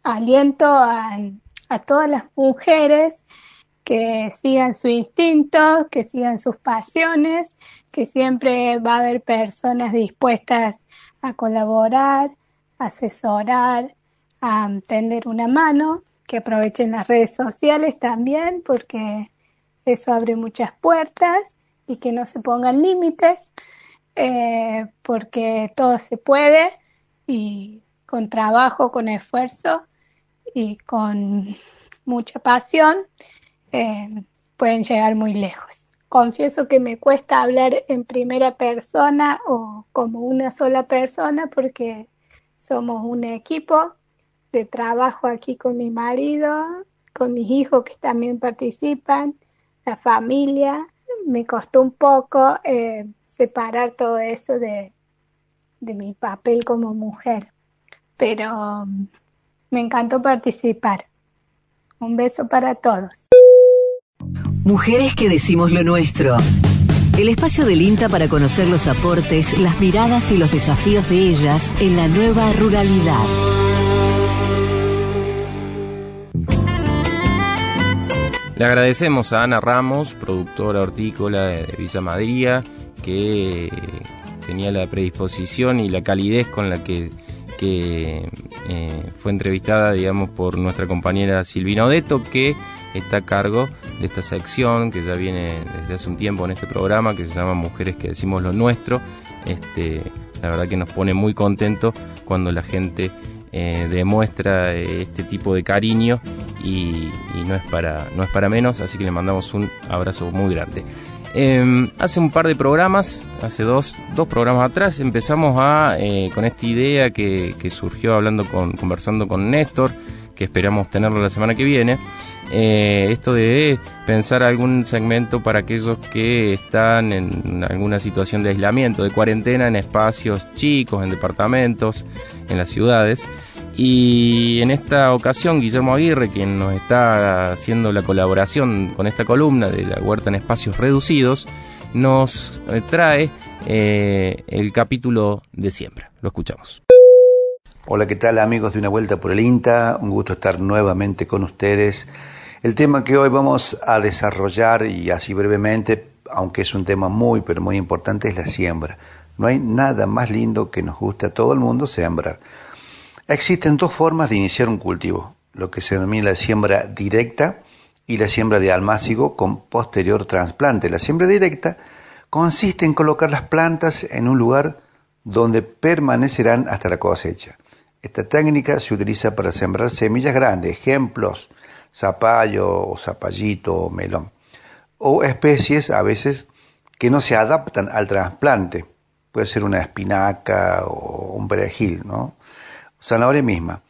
Aliento a, a todas las mujeres que sigan su instinto, que sigan sus pasiones, que siempre va a haber personas dispuestas a colaborar, a asesorar, a tender una mano, que aprovechen las redes sociales también, porque eso abre muchas puertas y que no se pongan límites, eh, porque todo se puede y con trabajo, con esfuerzo y con mucha pasión eh, pueden llegar muy lejos. Confieso que me cuesta hablar en primera persona o como una sola persona porque somos un equipo de trabajo aquí con mi marido con mis hijos que también participan, la familia. Me costó un poco eh, separar todo eso de, de mi papel como mujer, pero um, me encantó participar. Un beso para todos. Mujeres que decimos lo nuestro. El espacio del INTA para conocer los aportes, las miradas y los desafíos de ellas en la nueva ruralidad. Le agradecemos a Ana Ramos, productora hortícola de Villa Madría, que tenía la predisposición y la calidez con la que, que eh, fue entrevistada, digamos, por nuestra compañera Silvina Odeto, que está a cargo de esta sección que ya viene desde hace un tiempo en este programa, que se llama Mujeres que decimos lo nuestro. Este, la verdad que nos pone muy contentos cuando la gente eh, demuestra este tipo de cariño y, no, es para, no es para menos, así que le mandamos un abrazo muy grande. Em, hace un par de programas, hace dos, dos programas atrás, empezamos a, eh, con esta idea que, surgió hablando con, conversando con Néstor, que esperamos tenerlo la semana que viene, eh, esto de pensar algún segmento para aquellos que están en alguna situación de aislamiento, de cuarentena, en espacios chicos, en departamentos, en las ciudades. Y en esta ocasión, Guillermo Aguirre, quien nos está haciendo la colaboración con esta columna de la huerta en espacios reducidos, nos eh, trae eh, el capítulo de siembra. Lo escuchamos. Hola, ¿qué tal amigos de Una Vuelta por el INTA? Un gusto estar nuevamente con ustedes. El tema que hoy vamos a desarrollar y así brevemente, aunque es un tema muy pero muy importante, es la siembra. No hay nada más lindo que nos guste a todo el mundo sembrar. Existen dos formas de iniciar un cultivo, lo que se denomina la siembra directa y la siembra de almácigo con posterior trasplante. La siembra directa consiste en colocar las plantas en un lugar donde permanecerán hasta la cosecha. Esta técnica se utiliza para sembrar semillas grandes, ejemplos, zapallo o zapallito o melón, o especies a veces que no se adaptan al trasplante. Puede ser una espinaca o un perejil, ¿no? Zanahoria misma.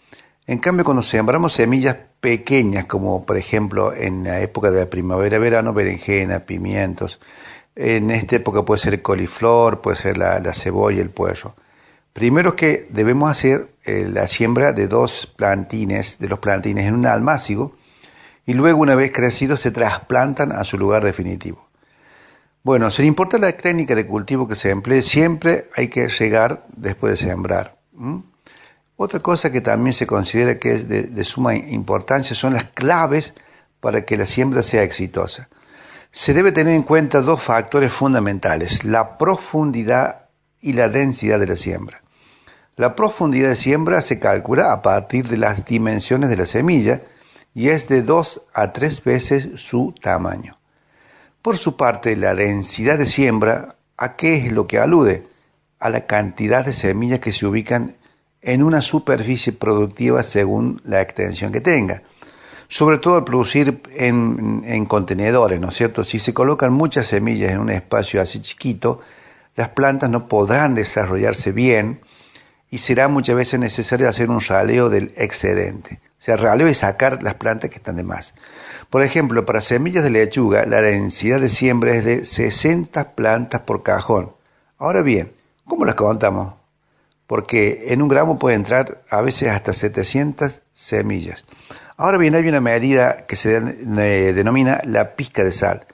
En cambio, cuando sembramos semillas pequeñas, como por ejemplo en la época de la primavera-verano, berenjena, pimientos, en esta época puede ser coliflor, puede ser la, cebolla, el puerro. Primero que debemos hacer eh, la siembra de dos plantines, de los plantines en un almácigo, y luego una vez crecidos se trasplantan a su lugar definitivo. Bueno, sin importar la técnica de cultivo que se emplee, siempre hay que llegar después de sembrar. Otra cosa que también se considera que es de, suma importancia son las claves para que la siembra sea exitosa. Se debe tener en cuenta dos factores fundamentales, la profundidad y la densidad de la siembra. La profundidad de siembra se calcula a partir de las dimensiones de la semilla y es de dos a tres veces su tamaño. Por su parte, la densidad de siembra, ¿a qué es lo que alude? A la cantidad de semillas que se ubican en una superficie productiva según la extensión que tenga. Sobre todo al producir en, contenedores, ¿no es cierto? Si se colocan muchas semillas en un espacio así chiquito, las plantas no podrán desarrollarse bien y será muchas veces necesario hacer un raleo del excedente. O sea, raleo es sacar las plantas que están de más. Por ejemplo, para semillas de lechuga, la densidad de siembra es de 60 plantas por cajón. Ahora bien, ¿cómo las contamos? Porque en un gramo puede entrar a veces hasta 700 semillas. Ahora bien, hay una medida que se denomina la pizca de sal.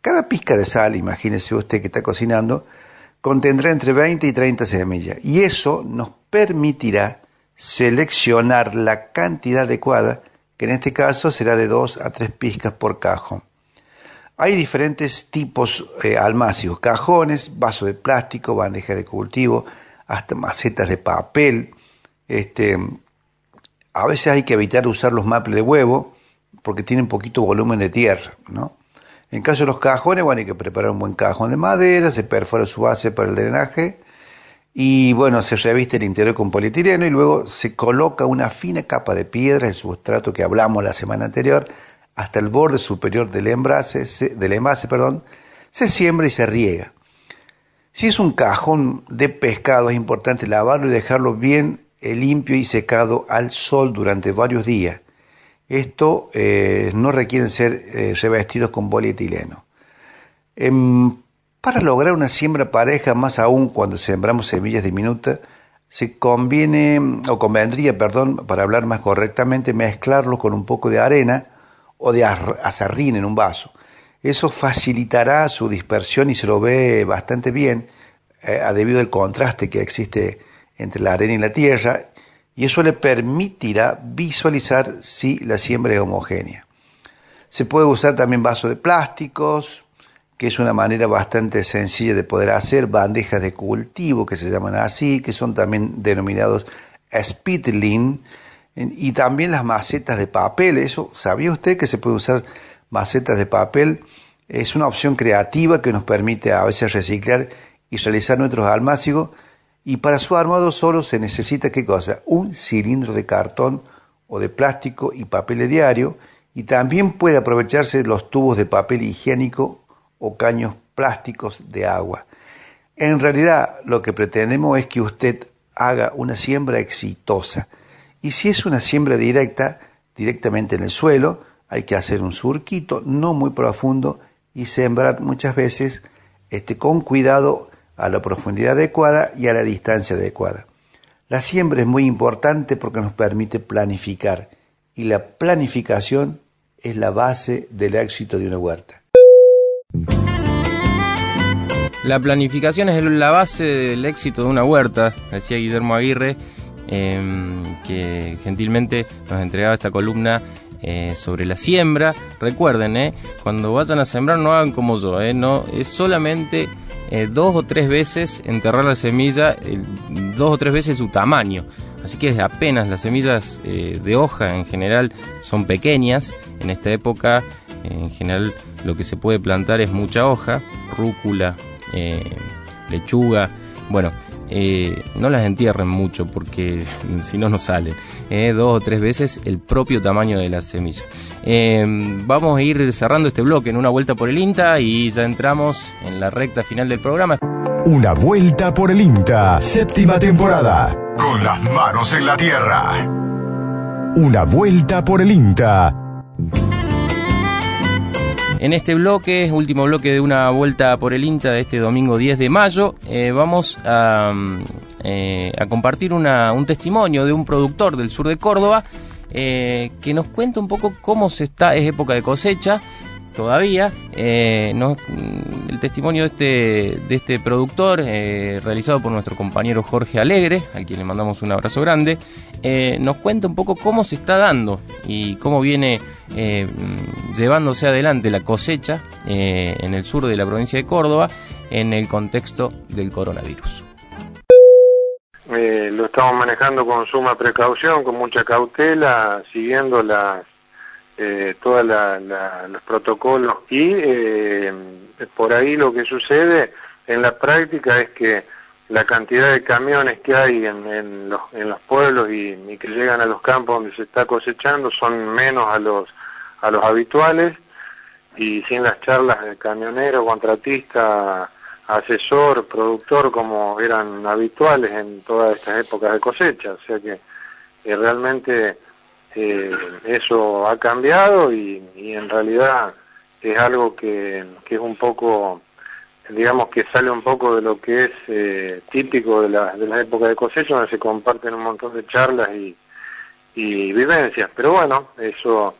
Cada pizca de sal, imagínese usted que está cocinando, contendrá entre 20 y 30 semillas y eso nos permitirá seleccionar la cantidad adecuada, que en este caso será de 2 a 3 pizcas por cajón. Hay diferentes tipos eh, almácigos, cajones, vasos de plástico, bandeja de cultivo, hasta macetas de papel. Este, a veces hay que evitar usar los maples de huevo porque tienen poquito volumen de tierra, ¿no? En caso de los cajones, bueno, hay que preparar un buen cajón de madera, se perfora su base para el drenaje y bueno, se reviste el interior con polietileno y luego se coloca una fina capa de piedra, el sustrato que hablamos la semana anterior, hasta el borde superior del envase, del envase, perdón, se siembra y se riega. Si es un cajón de pescado, es importante lavarlo y dejarlo bien eh, limpio y secado al sol durante varios días. Esto eh, no requieren ser eh, revestidos con polietileno. Em, para lograr una siembra pareja, más aún cuando sembramos semillas diminutas, se conviene, o convendría, perdón, para hablar más correctamente, mezclarlo con un poco de arena o de azarrín en un vaso. Eso facilitará su dispersión y se lo ve bastante bien eh, debido al contraste que existe entre la arena y la tierra y eso le permitirá visualizar si la siembra es homogénea. Se puede usar también vasos de plásticos, que es una manera bastante sencilla de poder hacer, bandejas de cultivo que se llaman así, que son también denominados spittling, y también las macetas de papel. Eso, ¿sabía usted que se puede usar macetas de papel? Es una opción creativa que nos permite a veces reciclar y realizar nuestros almácigos. Y para su armado solo se necesita, ¿qué cosa? Un cilindro de cartón o de plástico y papel de diario. Y también puede aprovecharse los tubos de papel higiénico o caños plásticos de agua. En realidad lo que pretendemos es que usted haga una siembra exitosa. Y si es una siembra directa, directamente en el suelo, hay que hacer un surquito no muy profundo y sembrar muchas veces este, con cuidado a la profundidad adecuada y a la distancia adecuada. La siembra es muy importante porque nos permite planificar y la planificación es la base del éxito de una huerta. La planificación es la base del éxito de una huerta, decía Guillermo Aguirre, em, que gentilmente nos entregaba esta columna eh, sobre la siembra. Recuerden, eh, cuando vayan a sembrar no hagan como yo, eh, no, es solamente dos o tres veces enterrar la semilla, dos o tres veces su tamaño. Así que apenas las semillas de hoja en general son pequeñas, en esta época en general lo que se puede plantar es mucha hoja, rúcula, eh, lechuga. Bueno, eh, no las entierren mucho porque si no, no salen. Eh, dos o tres veces el propio tamaño de la semilla. vamos a ir cerrando este bloque en una vuelta por el INTA y ya entramos en la recta final del programa. Una vuelta por el INTA, séptima temporada. Con las manos en la tierra. Una vuelta por el INTA. En este bloque, último bloque de una vuelta por el INTA de este domingo 10 de mayo, eh, vamos mm, eh, a, compartir un testimonio de un productor del sur de Córdoba eh, que nos cuenta un poco cómo se está, es época de cosecha, todavía. Eh, el testimonio de este, de este productor, eh, realizado por nuestro compañero Jorge Alegre, al quien le mandamos un abrazo grande, eh, nos cuenta un poco cómo se está dando y cómo viene llevándose adelante la cosecha en el sur de la provincia de Córdoba en el contexto del coronavirus. lo estamos manejando con suma precaución, con mucha cautela, siguiendo las eh, todos los protocolos y eh, por ahí lo que sucede en la práctica es que la cantidad de camiones que hay en, en, los, en los pueblos y, que llegan a los campos donde se está cosechando son menos a los a los habituales y sin las charlas de camionero, contratista, asesor, productor como eran habituales en todas estas épocas de cosecha, o sea que eh, realmente eh, eso ha cambiado y, en realidad es algo que, es un poco, digamos que sale un poco de lo que es eh, típico de la, de la época de cosecha, donde se comparten un montón de charlas y, y vivencias. Pero bueno, eso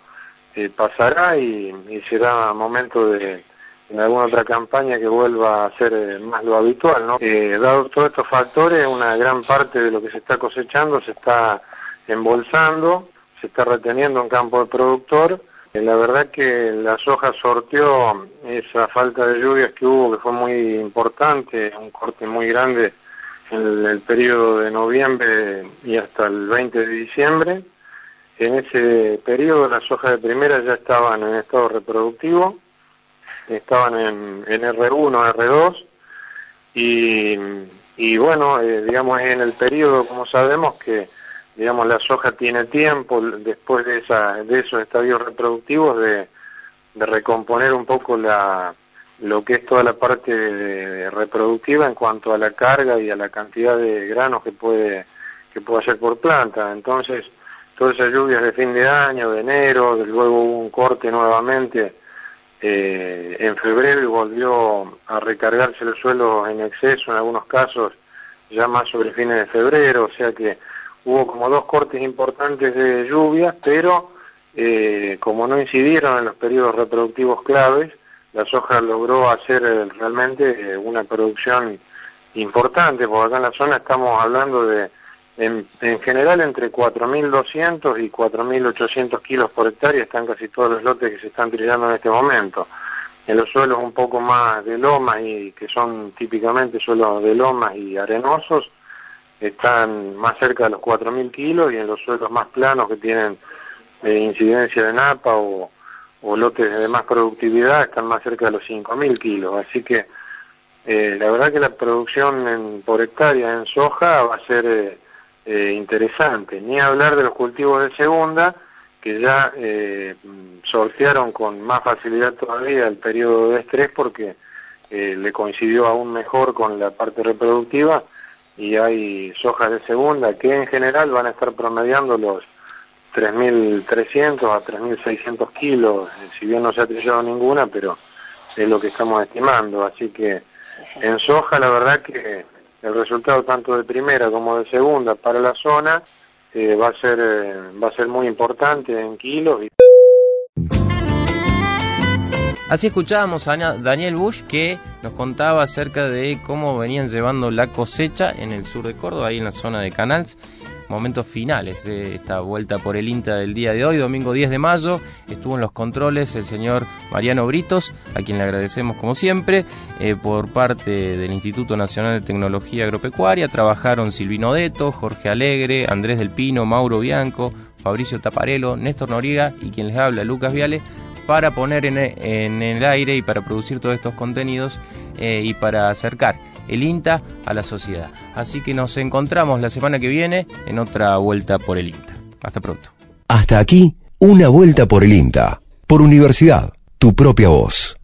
eh, pasará y, será momento de en alguna otra campaña que vuelva a ser eh, más lo habitual, ¿no? Eh, dado todos estos factores, una gran parte de lo que se está cosechando se está embolsando se está reteniendo en campo de productor. Eh, la verdad que la soja sorteó esa falta de lluvias que hubo, que fue muy importante, un corte muy grande en el, periodo de noviembre y hasta el 20 de diciembre. En ese periodo las sojas de primera ya estaban en estado reproductivo, estaban en, en R1, R2 y, y bueno, eh, digamos en el periodo, como sabemos, que digamos la soja tiene tiempo después de esa de esos estadios reproductivos de, de recomponer un poco la lo que es toda la parte reproductiva en cuanto a la carga y a la cantidad de granos que puede que puede hacer por planta. Entonces todas esas lluvias de fin de año, de enero, luego hubo un corte nuevamente eh, en febrero y volvió a recargarse el suelo en exceso en algunos casos ya más sobre fines de febrero, o sea que hubo como dos cortes importantes de lluvias, pero eh, como no incidieron en los periodos reproductivos claves, la soja logró hacer eh, realmente eh, una producción importante, porque acá en la zona estamos hablando de, en, en general, entre 4.200 y 4.800 kilos por hectárea, están casi todos los lotes que se están trillando en este momento. En los suelos un poco más de lomas y que son típicamente suelos de lomas y arenosos, están más cerca de los 4.000 kilos y en los suelos más planos que tienen eh, incidencia de napa o, lotes de más productividad están más cerca de los 5.000 kilos. Así que eh, la verdad que la producción en, por hectárea en soja va a ser eh, eh, interesante. Ni hablar de los cultivos de segunda, que ya sortearon con más facilidad todavía el periodo de estrés porque le coincidió aún mejor con la parte reproductiva y hay sojas de segunda que en general van a estar promediando los 3.300 a 3.600 kilos, si bien no se ha trillado ninguna, pero es lo que estamos estimando. Así que en soja la verdad que el resultado tanto de primera como de segunda para la zona eh, va a ser eh, va a ser muy importante en kilos. Y... Así escuchábamos a Daniel Bush que nos contaba acerca de cómo venían llevando la cosecha en el sur de Córdoba, ahí en la zona de Canals momentos finales de esta vuelta por el INTA del día de hoy, domingo 10 de mayo. Estuvo en los controles el señor Mariano Britos, a quien le agradecemos como siempre. Eh, por parte del Instituto Nacional de Tecnología Agropecuaria trabajaron Silvino Deto, Jorge Alegre, Andrés del Pino, Mauro Bianco, Fabricio Taparelo, Néstor Noriega y quien les habla, Lucas Viale para poner en, el aire y para producir todos estos contenidos eh, y para acercar el INTA a la sociedad. Así que nos encontramos la semana que viene en otra vuelta por el INTA. Hasta pronto. Hasta aquí, una vuelta por el INTA. Por Universidad, tu propia voz.